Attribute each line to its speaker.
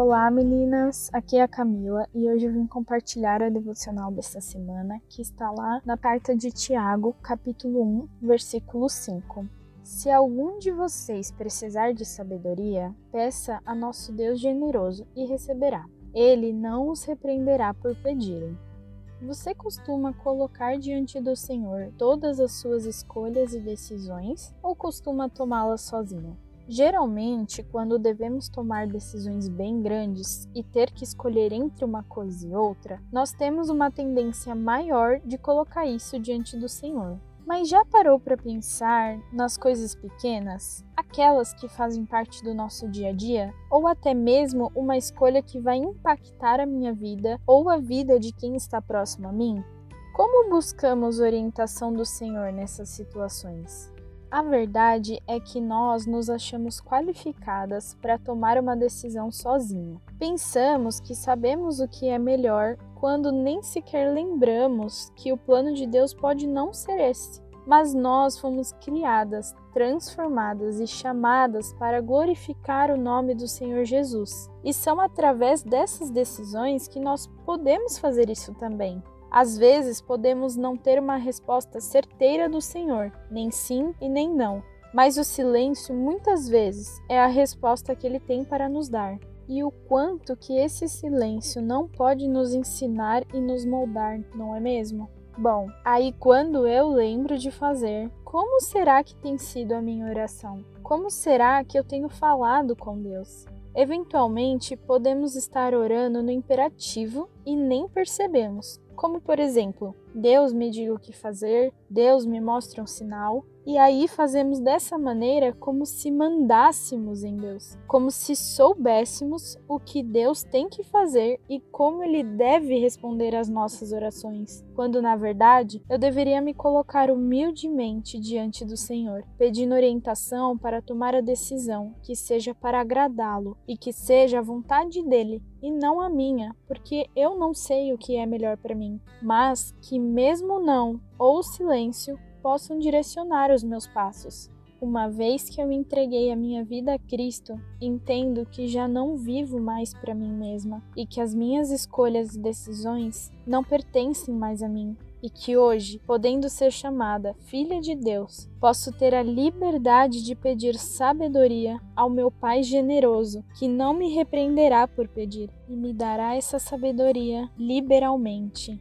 Speaker 1: Olá meninas, aqui é a Camila e hoje eu vim compartilhar a devocional desta semana que está lá na carta de Tiago, capítulo 1, versículo 5. Se algum de vocês precisar de sabedoria, peça a nosso Deus generoso e receberá. Ele não os repreenderá por pedirem. Você costuma colocar diante do Senhor todas as suas escolhas e decisões ou costuma tomá-las sozinho? Geralmente, quando devemos tomar decisões bem grandes e ter que escolher entre uma coisa e outra, nós temos uma tendência maior de colocar isso diante do Senhor. Mas já parou para pensar nas coisas pequenas, aquelas que fazem parte do nosso dia a dia, ou até mesmo uma escolha que vai impactar a minha vida ou a vida de quem está próximo a mim? Como buscamos orientação do Senhor nessas situações? A verdade é que nós nos achamos qualificadas para tomar uma decisão sozinha. Pensamos que sabemos o que é melhor quando nem sequer lembramos que o plano de Deus pode não ser esse. Mas nós fomos criadas, transformadas e chamadas para glorificar o nome do Senhor Jesus. E são através dessas decisões que nós podemos fazer isso também. Às vezes podemos não ter uma resposta certeira do Senhor, nem sim e nem não, mas o silêncio muitas vezes é a resposta que ele tem para nos dar. E o quanto que esse silêncio não pode nos ensinar e nos moldar, não é mesmo? Bom, aí quando eu lembro de fazer, como será que tem sido a minha oração? Como será que eu tenho falado com Deus? Eventualmente, podemos estar orando no imperativo e nem percebemos, como por exemplo, Deus me diga o que fazer, Deus me mostre um sinal, e aí fazemos dessa maneira como se mandássemos em Deus, como se soubéssemos o que Deus tem que fazer e como ele deve responder às nossas orações, quando na verdade eu deveria me colocar humildemente diante do Senhor, pedindo orientação para tomar a decisão que seja para agradá-lo e que seja a vontade dele e não a minha, porque eu não sei o que é melhor para mim, mas que mesmo não ou silêncio possam direcionar os meus passos. Uma vez que eu entreguei a minha vida a Cristo, entendo que já não vivo mais para mim mesma e que as minhas escolhas e decisões não pertencem mais a mim, e que hoje, podendo ser chamada filha de Deus, posso ter a liberdade de pedir sabedoria ao meu Pai generoso, que não me repreenderá por pedir e me dará essa sabedoria liberalmente.